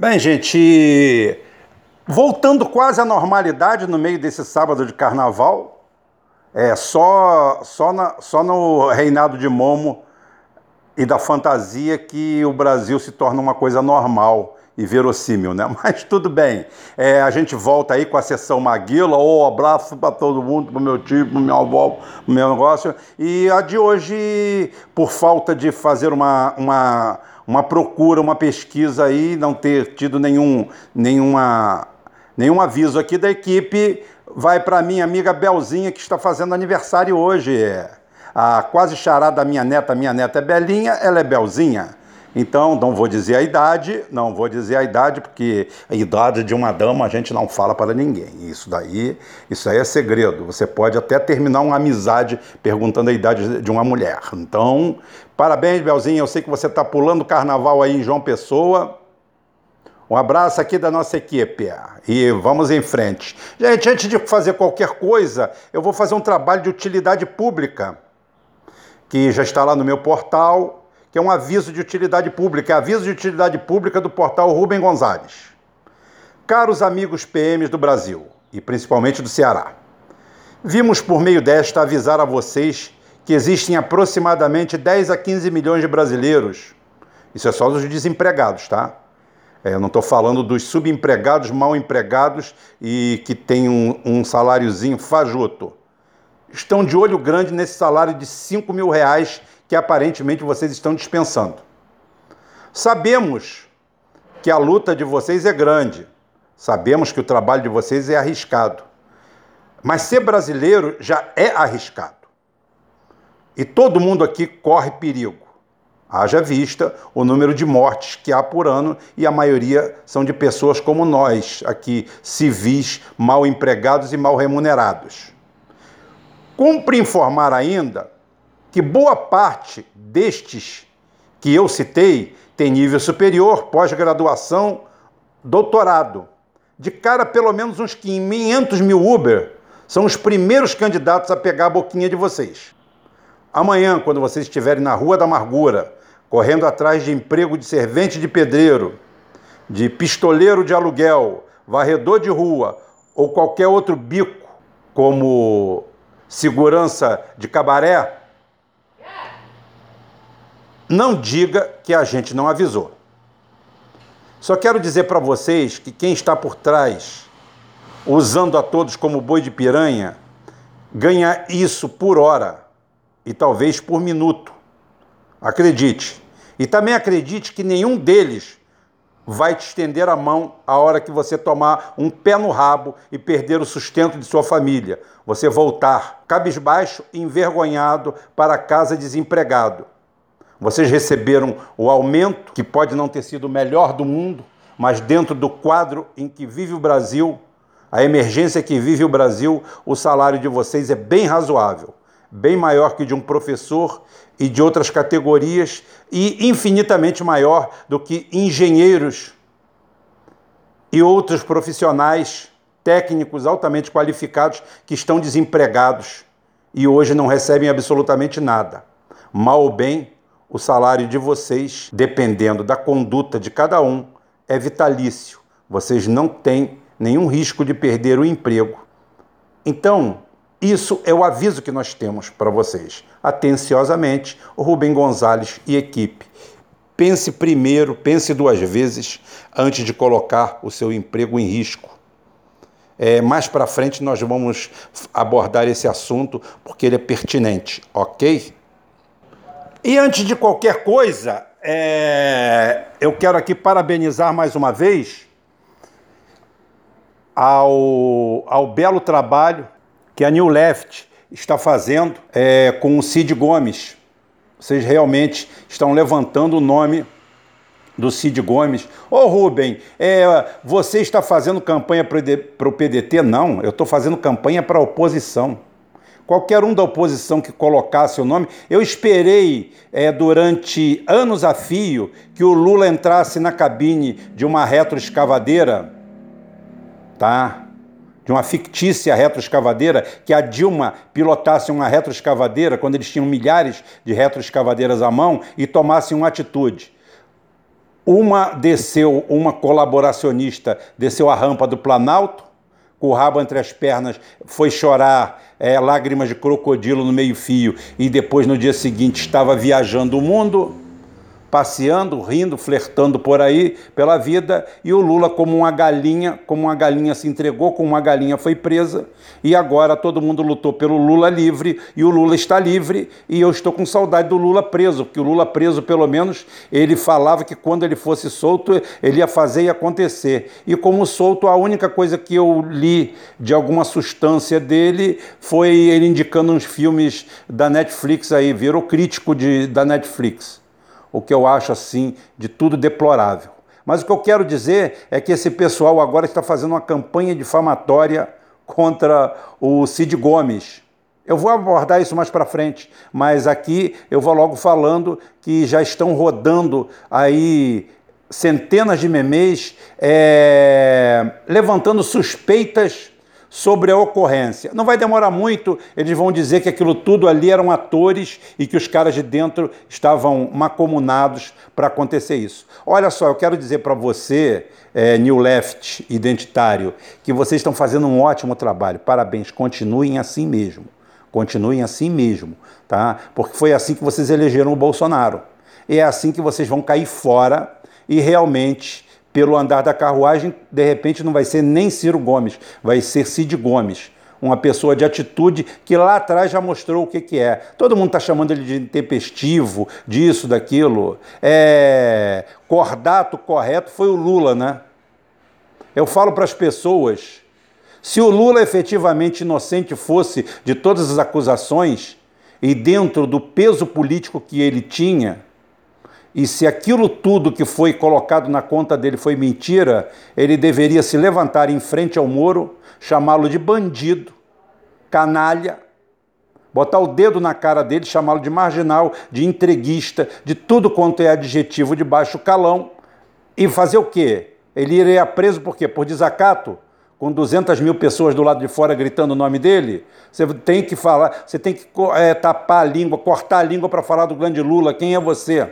Bem, gente, voltando quase à normalidade no meio desse sábado de carnaval, é só, só, na, só no reinado de Momo e da fantasia que o Brasil se torna uma coisa normal e verossímil, né? Mas tudo bem. É, a gente volta aí com a sessão Maguila, ou oh, abraço para todo mundo, para meu tio, para meu avó, para o meu negócio. E a de hoje, por falta de fazer uma, uma uma procura, uma pesquisa aí, não ter tido nenhum, nenhuma, nenhum aviso aqui da equipe, vai para minha amiga Belzinha, que está fazendo aniversário hoje. A quase charada da minha neta, minha neta é Belinha, ela é Belzinha. Então, não vou dizer a idade, não vou dizer a idade, porque a idade de uma dama a gente não fala para ninguém. Isso daí, isso aí é segredo. Você pode até terminar uma amizade perguntando a idade de uma mulher. Então, parabéns, Belzinha. Eu sei que você está pulando carnaval aí em João Pessoa. Um abraço aqui da nossa equipe e vamos em frente. Gente, antes de fazer qualquer coisa, eu vou fazer um trabalho de utilidade pública, que já está lá no meu portal que é um aviso de utilidade pública, é aviso de utilidade pública do portal Rubem Gonzalez. Caros amigos PMs do Brasil, e principalmente do Ceará, vimos por meio desta avisar a vocês que existem aproximadamente 10 a 15 milhões de brasileiros. Isso é só dos desempregados, tá? É, eu não estou falando dos subempregados, mal empregados e que têm um, um saláriozinho fajuto. Estão de olho grande nesse salário de 5 mil reais que aparentemente vocês estão dispensando. Sabemos que a luta de vocês é grande, sabemos que o trabalho de vocês é arriscado. Mas ser brasileiro já é arriscado. E todo mundo aqui corre perigo. Haja vista o número de mortes que há por ano e a maioria são de pessoas como nós, aqui, civis, mal empregados e mal remunerados. Cumpre informar ainda que boa parte destes que eu citei tem nível superior, pós-graduação, doutorado. De cara, pelo menos uns 500 mil Uber são os primeiros candidatos a pegar a boquinha de vocês. Amanhã, quando vocês estiverem na Rua da Amargura, correndo atrás de emprego de servente de pedreiro, de pistoleiro de aluguel, varredor de rua ou qualquer outro bico, como segurança de cabaré, não diga que a gente não avisou. Só quero dizer para vocês que quem está por trás, usando a todos como boi de piranha, ganha isso por hora e talvez por minuto. Acredite. E também acredite que nenhum deles vai te estender a mão a hora que você tomar um pé no rabo e perder o sustento de sua família. Você voltar cabisbaixo envergonhado para casa desempregado. Vocês receberam o aumento, que pode não ter sido o melhor do mundo, mas dentro do quadro em que vive o Brasil, a emergência que vive o Brasil, o salário de vocês é bem razoável, bem maior que de um professor e de outras categorias e infinitamente maior do que engenheiros e outros profissionais técnicos altamente qualificados que estão desempregados e hoje não recebem absolutamente nada. Mal ou bem, o salário de vocês, dependendo da conduta de cada um, é vitalício. Vocês não têm nenhum risco de perder o emprego. Então, isso é o aviso que nós temos para vocês. Atenciosamente, Rubem Gonzalez e equipe. Pense primeiro, pense duas vezes antes de colocar o seu emprego em risco. É, mais para frente nós vamos abordar esse assunto porque ele é pertinente, ok? E antes de qualquer coisa, é, eu quero aqui parabenizar mais uma vez ao, ao belo trabalho que a New Left está fazendo é, com o Cid Gomes. Vocês realmente estão levantando o nome do Cid Gomes. Ô Rubem, é, você está fazendo campanha para o PDT? Não, eu estou fazendo campanha para a oposição qualquer um da oposição que colocasse o nome. Eu esperei é, durante anos a fio que o Lula entrasse na cabine de uma retroescavadeira, tá? De uma fictícia retroescavadeira, que a Dilma pilotasse uma retroescavadeira quando eles tinham milhares de retroescavadeiras à mão e tomassem uma atitude. Uma desceu, uma colaboracionista desceu a rampa do Planalto, com o rabo entre as pernas, foi chorar é, lágrimas de crocodilo no meio-fio. E depois no dia seguinte estava viajando o mundo passeando, rindo, flertando por aí pela vida, e o Lula como uma galinha, como uma galinha se entregou, como uma galinha foi presa, e agora todo mundo lutou pelo Lula livre, e o Lula está livre, e eu estou com saudade do Lula preso, porque o Lula preso, pelo menos, ele falava que quando ele fosse solto, ele ia fazer e acontecer. E como solto, a única coisa que eu li de alguma substância dele foi ele indicando uns filmes da Netflix aí, virou crítico de, da Netflix o que eu acho assim de tudo deplorável. Mas o que eu quero dizer é que esse pessoal agora está fazendo uma campanha difamatória contra o Cid Gomes. Eu vou abordar isso mais para frente, mas aqui eu vou logo falando que já estão rodando aí centenas de memes é, levantando suspeitas sobre a ocorrência. Não vai demorar muito, eles vão dizer que aquilo tudo ali eram atores e que os caras de dentro estavam macomunados para acontecer isso. Olha só, eu quero dizer para você, é, New Left identitário, que vocês estão fazendo um ótimo trabalho. Parabéns, continuem assim mesmo. Continuem assim mesmo, tá? Porque foi assim que vocês elegeram o Bolsonaro. E é assim que vocês vão cair fora e realmente pelo andar da carruagem, de repente não vai ser nem Ciro Gomes, vai ser Cid Gomes. Uma pessoa de atitude que lá atrás já mostrou o que, que é. Todo mundo está chamando ele de intempestivo, disso, daquilo. É... Cordato correto foi o Lula, né? Eu falo para as pessoas: se o Lula efetivamente inocente fosse de todas as acusações e dentro do peso político que ele tinha, e se aquilo tudo que foi colocado na conta dele foi mentira, ele deveria se levantar em frente ao Moro, chamá-lo de bandido, canalha, botar o dedo na cara dele, chamá-lo de marginal, de entreguista, de tudo quanto é adjetivo de baixo calão, e fazer o quê? Ele iria preso por quê? Por desacato? Com 200 mil pessoas do lado de fora gritando o nome dele? Você tem que falar, você tem que é, tapar a língua, cortar a língua para falar do grande Lula. Quem é você?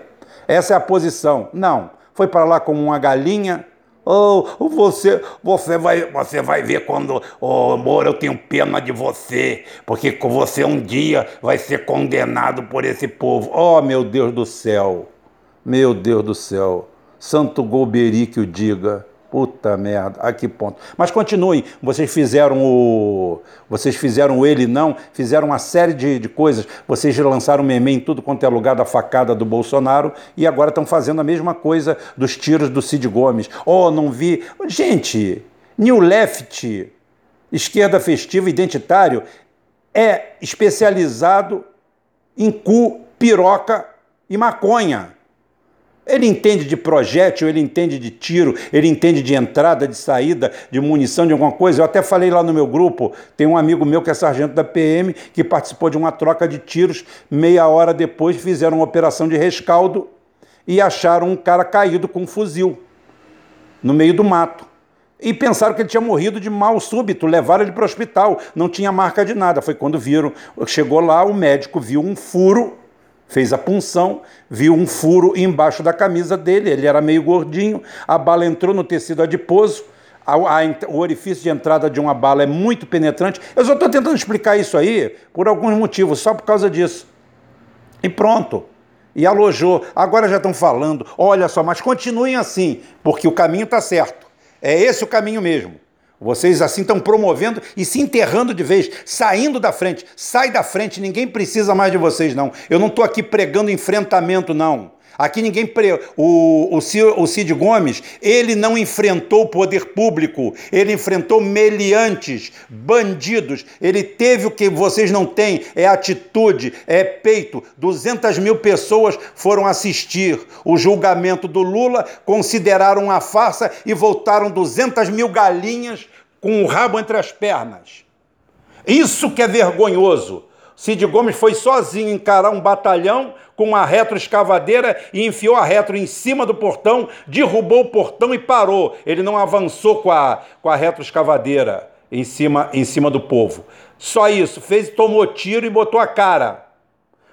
Essa é a posição. Não. Foi para lá como uma galinha. Ou oh, você, você, vai, você vai ver quando, oh, eu tenho pena de você, porque você um dia vai ser condenado por esse povo. Oh, meu Deus do céu, meu Deus do céu, Santo Golbery que o diga. Puta merda, a que ponto. Mas continuem, vocês fizeram o. Vocês fizeram o ele não, fizeram uma série de, de coisas. Vocês lançaram meme em tudo quanto é lugar da facada do Bolsonaro e agora estão fazendo a mesma coisa dos tiros do Cid Gomes. Oh, não vi. Gente, New Left, esquerda festiva identitário, é especializado em cu, piroca e maconha. Ele entende de projétil, ele entende de tiro, ele entende de entrada, de saída, de munição, de alguma coisa. Eu até falei lá no meu grupo, tem um amigo meu que é sargento da PM, que participou de uma troca de tiros. Meia hora depois fizeram uma operação de rescaldo e acharam um cara caído com um fuzil no meio do mato. E pensaram que ele tinha morrido de mal súbito, levaram ele para o hospital, não tinha marca de nada. Foi quando viram, chegou lá, o médico viu um furo Fez a punção, viu um furo embaixo da camisa dele, ele era meio gordinho, a bala entrou no tecido adiposo, a, a, o orifício de entrada de uma bala é muito penetrante. Eu só estou tentando explicar isso aí por alguns motivos, só por causa disso. E pronto. E alojou. Agora já estão falando, olha só, mas continuem assim, porque o caminho está certo. É esse o caminho mesmo. Vocês assim estão promovendo e se enterrando de vez, saindo da frente. Sai da frente, ninguém precisa mais de vocês, não. Eu não estou aqui pregando enfrentamento, não. Aqui ninguém. Pre... O, o, o Cid Gomes, ele não enfrentou o poder público, ele enfrentou meliantes, bandidos. Ele teve o que vocês não têm: é atitude, é peito. 200 mil pessoas foram assistir o julgamento do Lula, consideraram uma farsa e voltaram 200 mil galinhas com o rabo entre as pernas. Isso que é vergonhoso. Cid Gomes foi sozinho encarar um batalhão com uma retroescavadeira e enfiou a retro em cima do portão, derrubou o portão e parou. Ele não avançou com a, com a retroescavadeira em cima, em cima do povo. Só isso, fez, tomou tiro e botou a cara.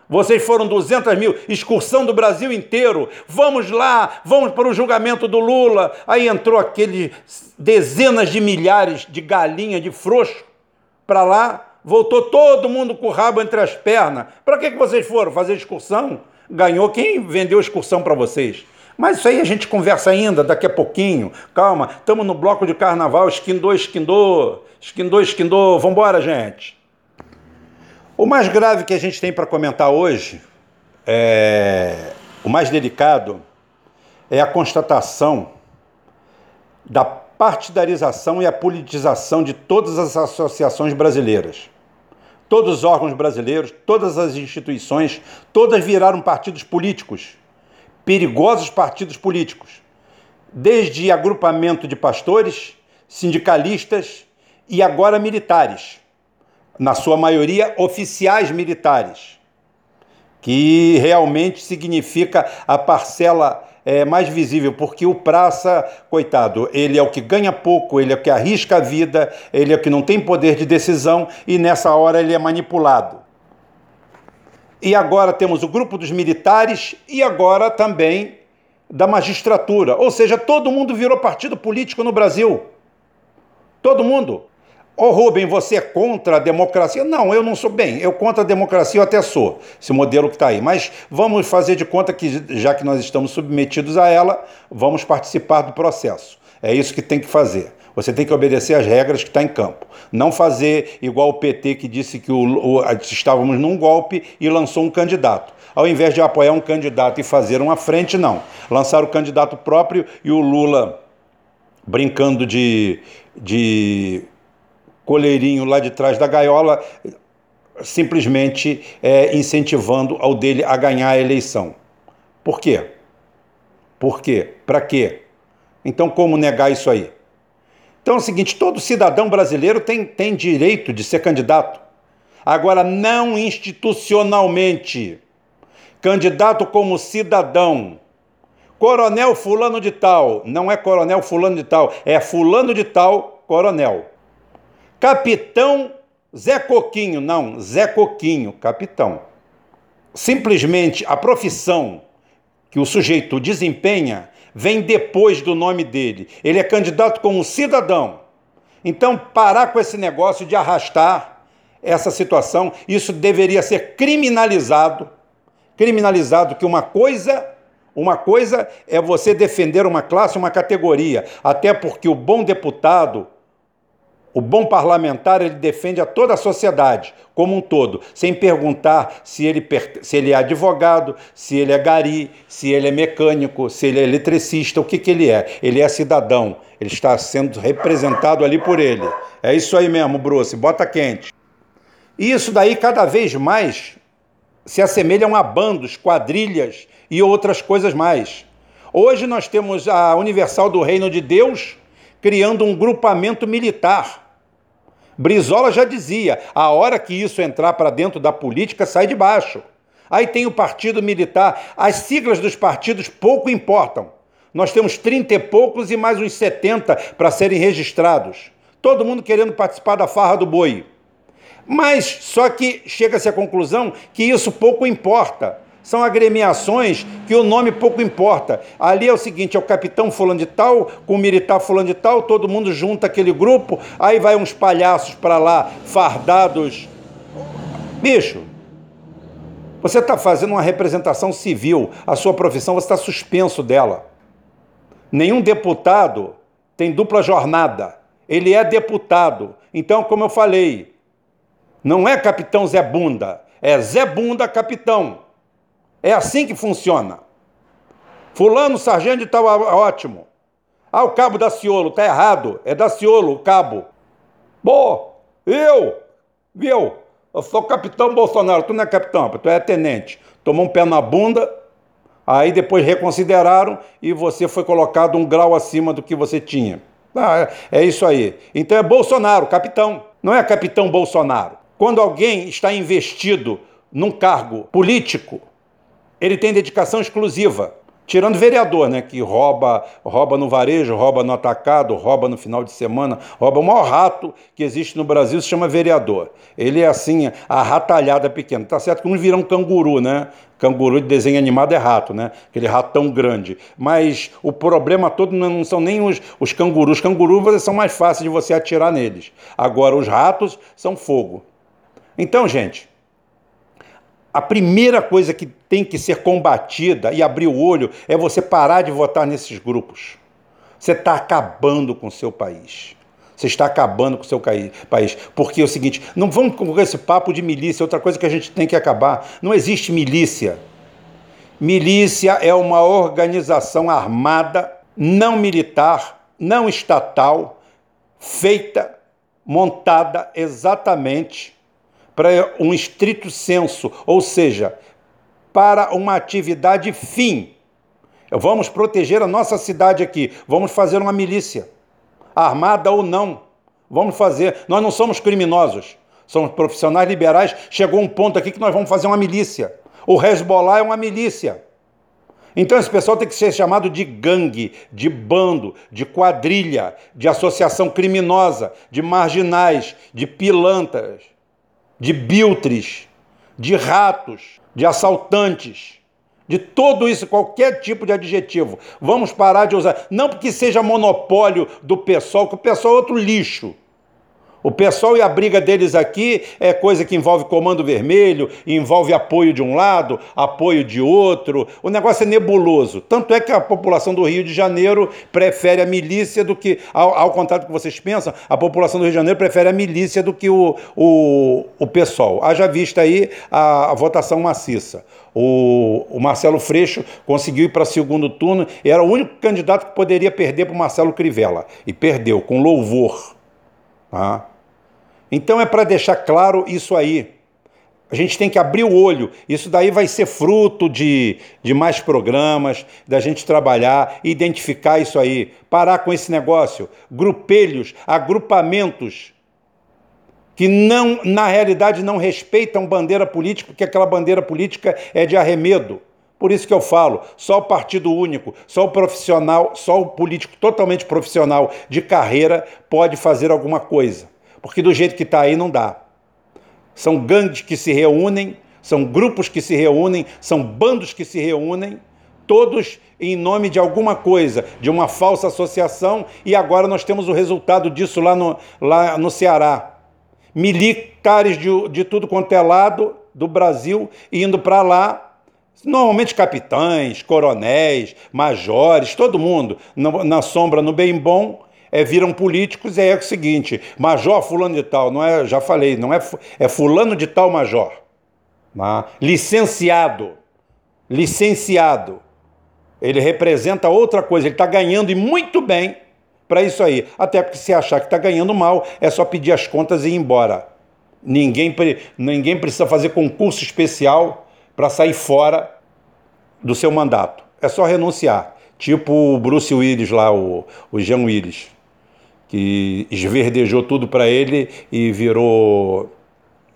Vocês foram 200 mil, excursão do Brasil inteiro. Vamos lá, vamos para o julgamento do Lula. Aí entrou aqueles dezenas de milhares de galinha, de frouxo, para lá. Voltou todo mundo com o rabo entre as pernas. Para que, que vocês foram? Fazer excursão? Ganhou quem vendeu excursão para vocês. Mas isso aí a gente conversa ainda daqui a pouquinho. Calma, estamos no bloco de carnaval, esquindou, esquindou, esquindou, esquindou. Vambora, gente. O mais grave que a gente tem para comentar hoje, é, o mais delicado, é a constatação da partidarização e a politização de todas as associações brasileiras. Todos os órgãos brasileiros, todas as instituições, todas viraram partidos políticos, perigosos partidos políticos, desde agrupamento de pastores, sindicalistas e agora militares na sua maioria, oficiais militares, que realmente significa a parcela é, mais visível, porque o praça, coitado, ele é o que ganha pouco, ele é o que arrisca a vida, ele é o que não tem poder de decisão e nessa hora ele é manipulado. E agora temos o grupo dos militares e agora também da magistratura, ou seja, todo mundo virou partido político no Brasil. Todo mundo. Ô Rubem, você é contra a democracia? Não, eu não sou bem. Eu contra a democracia eu até sou, esse modelo que está aí. Mas vamos fazer de conta que, já que nós estamos submetidos a ela, vamos participar do processo. É isso que tem que fazer. Você tem que obedecer às regras que está em campo. Não fazer igual o PT que disse que o, o, estávamos num golpe e lançou um candidato. Ao invés de apoiar um candidato e fazer uma frente, não. Lançar o candidato próprio e o Lula brincando de, de coleirinho lá de trás da gaiola, simplesmente é, incentivando ao dele a ganhar a eleição. Por quê? Por quê? Para quê? Então, como negar isso aí? Então é o seguinte: todo cidadão brasileiro tem, tem direito de ser candidato. Agora, não institucionalmente. Candidato como cidadão. Coronel Fulano de Tal. Não é Coronel Fulano de Tal, é Fulano de Tal, Coronel. Capitão Zé Coquinho, não, Zé Coquinho, capitão. Simplesmente a profissão que o sujeito desempenha vem depois do nome dele. Ele é candidato como cidadão. Então, parar com esse negócio de arrastar essa situação, isso deveria ser criminalizado. Criminalizado que uma coisa uma coisa é você defender uma classe, uma categoria, até porque o bom deputado, o bom parlamentar ele defende a toda a sociedade como um todo, sem perguntar se ele, se ele é advogado, se ele é gari, se ele é mecânico, se ele é eletricista, o que, que ele é. Ele é cidadão, ele está sendo representado ali por ele. É isso aí mesmo, Bruce, bota quente. E isso daí cada vez mais se assemelham a bandos, quadrilhas e outras coisas mais. Hoje nós temos a Universal do Reino de Deus criando um grupamento militar Brizola já dizia: a hora que isso entrar para dentro da política, sai de baixo. Aí tem o partido militar. As siglas dos partidos pouco importam. Nós temos 30 e poucos e mais uns 70 para serem registrados. Todo mundo querendo participar da farra do boi. Mas só que chega-se à conclusão que isso pouco importa. São agremiações que o nome pouco importa. Ali é o seguinte: é o capitão fulano de tal, com o militar fulano de tal, todo mundo junta aquele grupo, aí vai uns palhaços para lá, fardados. Bicho, você está fazendo uma representação civil, a sua profissão você está suspenso dela. Nenhum deputado tem dupla jornada. Ele é deputado. Então, como eu falei, não é capitão Zé Bunda, é Zé Bunda capitão. É assim que funciona. Fulano, sargento tal, ótimo. Ah, o cabo da Ciolo, tá errado. É da Ciolo, o cabo. Bom, eu, viu? Eu sou capitão Bolsonaro, tu não é capitão, tu é tenente. Tomou um pé na bunda, aí depois reconsideraram e você foi colocado um grau acima do que você tinha. Ah, é, é isso aí. Então é Bolsonaro, capitão. Não é capitão Bolsonaro. Quando alguém está investido num cargo político, ele tem dedicação exclusiva. Tirando vereador, né? Que rouba, rouba no varejo, rouba no atacado, rouba no final de semana, rouba o maior rato que existe no Brasil, se chama vereador. Ele é assim, a ratalhada pequena. Tá certo que uns viram canguru, né? Canguru de desenho animado é rato, né? Aquele ratão grande. Mas o problema todo não são nem os, os cangurus. Os cangurus são mais fáceis de você atirar neles. Agora, os ratos são fogo. Então, gente, a primeira coisa que tem que ser combatida e abrir o olho é você parar de votar nesses grupos. Você está acabando com o seu país. Você está acabando com o seu país. Porque é o seguinte, não vamos com esse papo de milícia, outra coisa que a gente tem que acabar. Não existe milícia. Milícia é uma organização armada, não militar, não estatal, feita, montada exatamente para um estrito senso, ou seja, para uma atividade fim. Vamos proteger a nossa cidade aqui, vamos fazer uma milícia, armada ou não. Vamos fazer. Nós não somos criminosos, somos profissionais liberais. Chegou um ponto aqui que nós vamos fazer uma milícia. O Hezbollah é uma milícia. Então esse pessoal tem que ser chamado de gangue, de bando, de quadrilha, de associação criminosa, de marginais, de pilantras de biltres, de ratos, de assaltantes, de tudo isso, qualquer tipo de adjetivo. Vamos parar de usar. Não porque seja monopólio do pessoal, que o pessoal é outro lixo. O pessoal e a briga deles aqui é coisa que envolve comando vermelho, envolve apoio de um lado, apoio de outro. O negócio é nebuloso. Tanto é que a população do Rio de Janeiro prefere a milícia do que, ao, ao contrário do que vocês pensam, a população do Rio de Janeiro prefere a milícia do que o, o, o pessoal. Haja vista aí a, a votação maciça. O, o, Marcelo Freixo conseguiu ir para segundo turno, era o único candidato que poderia perder para o Marcelo Crivella. E perdeu, com louvor. Tá? Então é para deixar claro isso aí. A gente tem que abrir o olho. Isso daí vai ser fruto de, de mais programas, da gente trabalhar, identificar isso aí, parar com esse negócio. Grupelhos, agrupamentos que não, na realidade, não respeitam bandeira política, porque aquela bandeira política é de arremedo. Por isso que eu falo, só o partido único, só o profissional, só o político totalmente profissional de carreira pode fazer alguma coisa porque do jeito que está aí não dá. São gangues que se reúnem, são grupos que se reúnem, são bandos que se reúnem, todos em nome de alguma coisa, de uma falsa associação, e agora nós temos o resultado disso lá no, lá no Ceará. Militares de, de tudo quanto é lado do Brasil indo para lá, normalmente capitães, coronéis, majores, todo mundo na, sombra, no bem bom, é, viram políticos e é o seguinte, major fulano de tal, não é, já falei, não é, é fulano de tal major. Tá? Licenciado, licenciado. Ele representa outra coisa, ele está ganhando e muito bem para isso aí. Até porque se achar que está ganhando mal, é só pedir as contas e ir embora. Ninguém, ninguém precisa fazer concurso especial para sair fora do seu mandato. É só renunciar. Tipo o Bruce Willis lá, o, o Jean Willis que esverdejou tudo para ele e virou,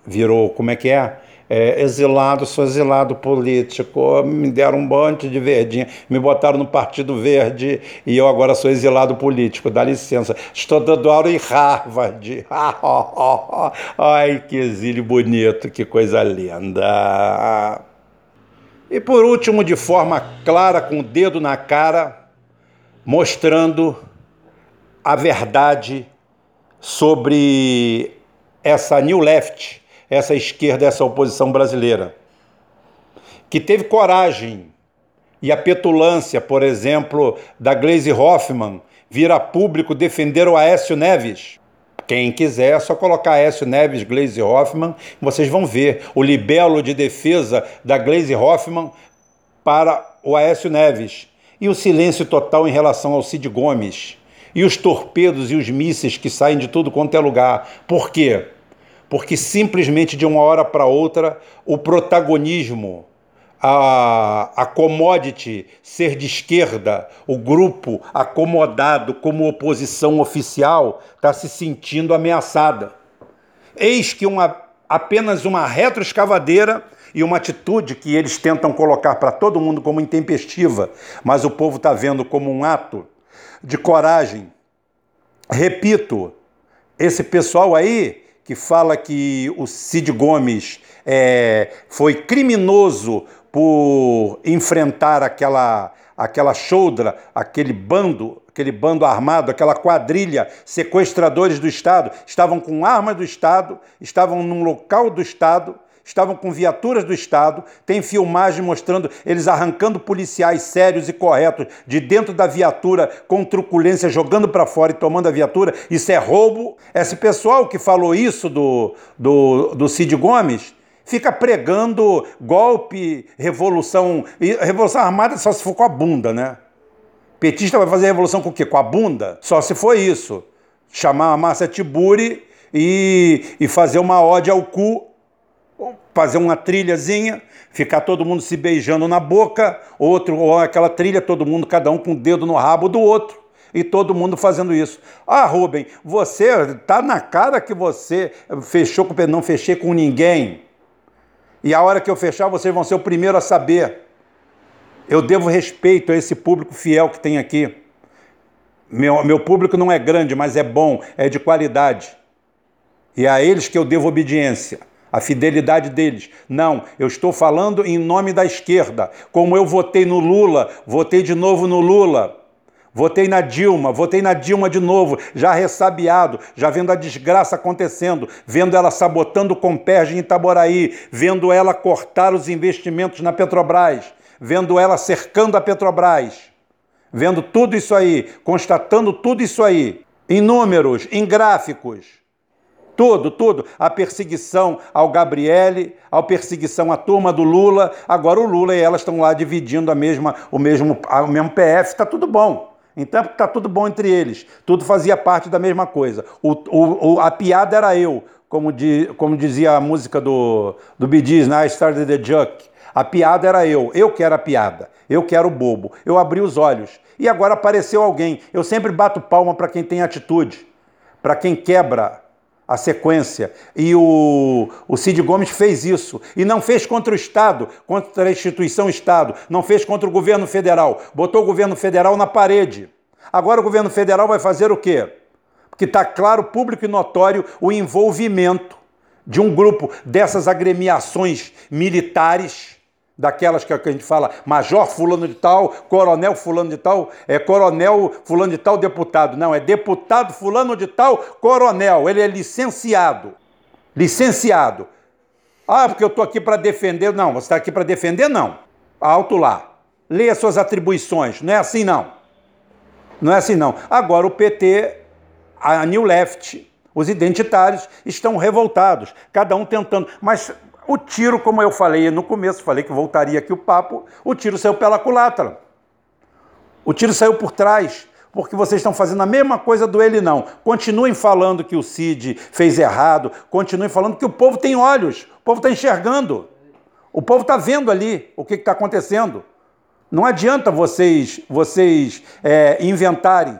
virou, como é que é? é? exilado, sou exilado político, me deram um monte de verdinha, me botaram no Partido Verde e eu agora sou exilado político, dá licença. Estou dando aula em Harvard. Ai, que exílio bonito, que coisa linda. E por último, de forma clara, com o dedo na cara, mostrando a verdade sobre essa New Left, essa esquerda, essa oposição brasileira, que teve coragem e a petulância, por exemplo, da Glaze Hoffman vir a público defender o Aécio Neves. Quem quiser, é só colocar Aécio Neves, Glaze Hoffman, vocês vão ver o libelo de defesa da Glaze Hoffman para o Aécio Neves. E o silêncio total em relação ao Cid Gomes e os torpedos e os mísseis que saem de tudo quanto é lugar. Por quê? Porque simplesmente de uma hora para outra o protagonismo, a, a commodity ser de esquerda, o grupo acomodado como oposição oficial está se sentindo ameaçada. Eis que uma, apenas uma retroescavadeira e uma atitude que eles tentam colocar para todo mundo como intempestiva, mas o povo está vendo como um ato de coragem. Repito, esse pessoal aí que fala que o Cid Gomes é, foi criminoso por enfrentar aquela aquela choudra, aquele bando, aquele bando armado, aquela quadrilha, sequestradores do Estado, estavam com armas do Estado, estavam num local do Estado, estavam com viaturas do Estado, tem filmagem mostrando eles arrancando policiais sérios e corretos de dentro da viatura com truculência, jogando para fora e tomando a viatura. Isso é roubo. Esse pessoal que falou isso do, do, do Cid Gomes fica pregando golpe, revolução. Revolução armada só se for com a bunda, né? Petista vai fazer revolução com o quê? Com a bunda? Só se for isso. Chamar a Márcia Tiburi e, e fazer uma ode ao cu, fazer uma trilhazinha, ficar todo mundo se beijando na boca, outro, ou aquela trilha, todo mundo, cada um com o dedo no rabo do outro e todo mundo fazendo isso. Ah, Rubem, você tá na cara que você fechou com não fechei com ninguém. E a hora que eu fechar, vocês vão ser o primeiro a saber. Eu devo respeito a esse público fiel que tem aqui. Meu, meu público não é grande, mas é bom, é de qualidade. E é a eles que eu devo obediência, a fidelidade deles. Não, eu estou falando em nome da esquerda. Como eu votei no Lula, votei de novo no Lula. Votei na Dilma, votei na Dilma de novo, já ressabiado, já vendo a desgraça acontecendo, vendo ela sabotando o Comperge em Itaboraí, vendo ela cortar os investimentos na Petrobras, vendo ela cercando a Petrobras, vendo tudo isso aí, constatando tudo isso aí, em números, em gráficos. Tudo, tudo. A perseguição ao Gabriele, a perseguição à turma do Lula. Agora o Lula e ela estão lá dividindo a mesma, o, mesmo, o mesmo PF. Está tudo bom. Então está tudo bom entre eles, tudo fazia parte da mesma coisa. O, o, a piada era eu, como, de, como dizia a música do, do Bee Gees, né? I started the joke. A piada era eu, eu que era a piada, eu que era o bobo. Eu abri os olhos e agora apareceu alguém. Eu sempre bato palma para quem tem atitude, para quem quebra a sequência. E o, o Cid Gomes fez isso. E não fez contra o Estado, contra a instituição Estado. Não fez contra o governo federal. Botou o governo federal na parede. Agora o governo federal vai fazer o quê? Porque está claro, público e notório, o envolvimento de um grupo dessas agremiações militares daquelas que a gente fala major fulano de tal, coronel fulano de tal, é coronel fulano de tal deputado. Não, é deputado fulano de tal, coronel. Ele é licenciado. Licenciado. Ah, porque eu estou aqui para defender. Não, você está aqui para defender? Não. Alto lá. Leia suas atribuições. Não é assim, não. Não é assim, não. Agora o PT, a New Left, os identitários estão revoltados, cada um tentando. Mas o tiro, como eu falei no começo, falei que voltaria aqui o papo, o tiro saiu pela culatra. O tiro saiu por trás, porque vocês estão fazendo a mesma coisa do ele não. Continuem falando que o Cid fez errado, continuem falando que o povo tem olhos, o povo está enxergando. O povo está vendo ali o que está acontecendo. Não adianta vocês, vocês é, inventarem.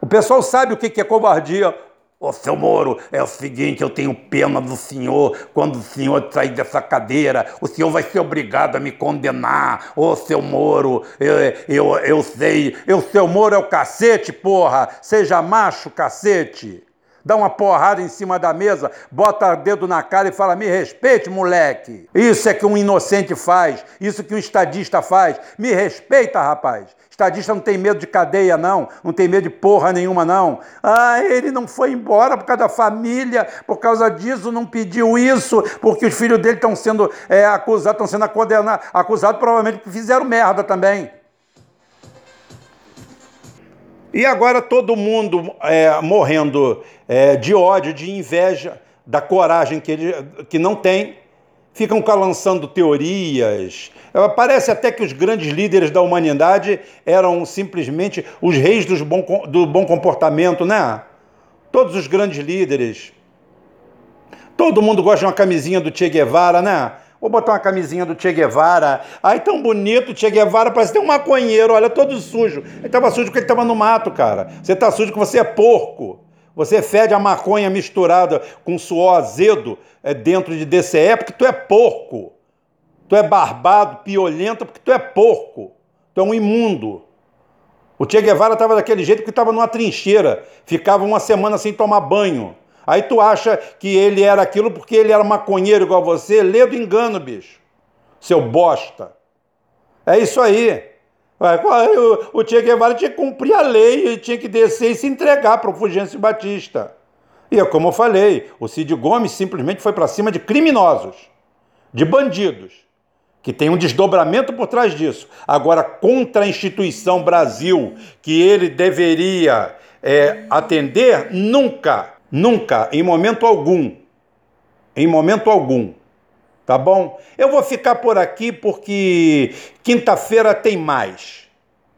O pessoal sabe o que é covardia. Ô, seu Moro, é o seguinte, eu tenho pena do senhor. Quando o senhor sair dessa cadeira, o senhor vai ser obrigado a me condenar. Ô, seu Moro, eu, eu, eu sei. O seu Moro é o cacete, porra. Seja macho, cacete. Dá uma porrada em cima da mesa, bota o dedo na cara e fala: me respeite, moleque. Isso é que um inocente faz, isso que um estadista faz. Me respeita, rapaz. Estadista não tem medo de cadeia, não. Não tem medo de porra nenhuma, não. Ah, ele não foi embora por causa da família, por causa disso, não pediu isso, porque os filhos dele estão sendo é, acusados, estão sendo condenados, acusados provavelmente porque fizeram merda também. E agora todo mundo é, morrendo é, de ódio, de inveja, da coragem que ele que não tem ficam lançando teorias. É, parece até que os grandes líderes da humanidade eram simplesmente os reis bom, do bom comportamento, né? Todos os grandes líderes. Todo mundo gosta de uma camisinha do Che Guevara, né? Vou botar uma camisinha do Che Guevara. Ai, tão bonito, Che Guevara, parece ter um maconheiro, olha, todo sujo. Ele estava sujo porque ele estava no mato, cara. Você está sujo porque você é porco. Você fede a maconha misturada com suor azedo é, dentro de DCE porque tu é porco. Tu é barbado, piolento porque tu é porco. Tu é um imundo. O Che Guevara estava daquele jeito porque estava numa trincheira. Ficava uma semana sem tomar banho. Aí tu acha que ele era aquilo porque ele era maconheiro igual você? Lê do engano, bicho. Seu bosta. É isso aí. O Che Guevara tinha que cumprir a lei, ele tinha que descer e se entregar para o Fulgêncio Batista. E é como eu falei, o Cid Gomes simplesmente foi para cima de criminosos, de bandidos, que tem um desdobramento por trás disso. Agora, contra a instituição Brasil, que ele deveria é, atender, nunca, nunca, em momento algum, em momento algum, tá bom? Eu vou ficar por aqui porque quinta-feira tem mais,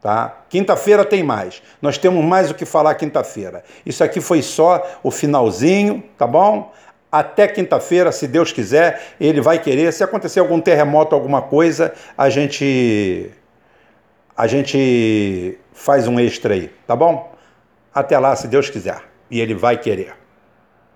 tá? Quinta-feira tem mais. Nós temos mais o que falar quinta-feira. Isso aqui foi só o finalzinho, tá bom? Até quinta-feira, se Deus quiser, ele vai querer. Se acontecer algum terremoto, alguma coisa, a gente a gente faz um extra aí, tá bom? Até lá, se Deus quiser. E ele vai querer.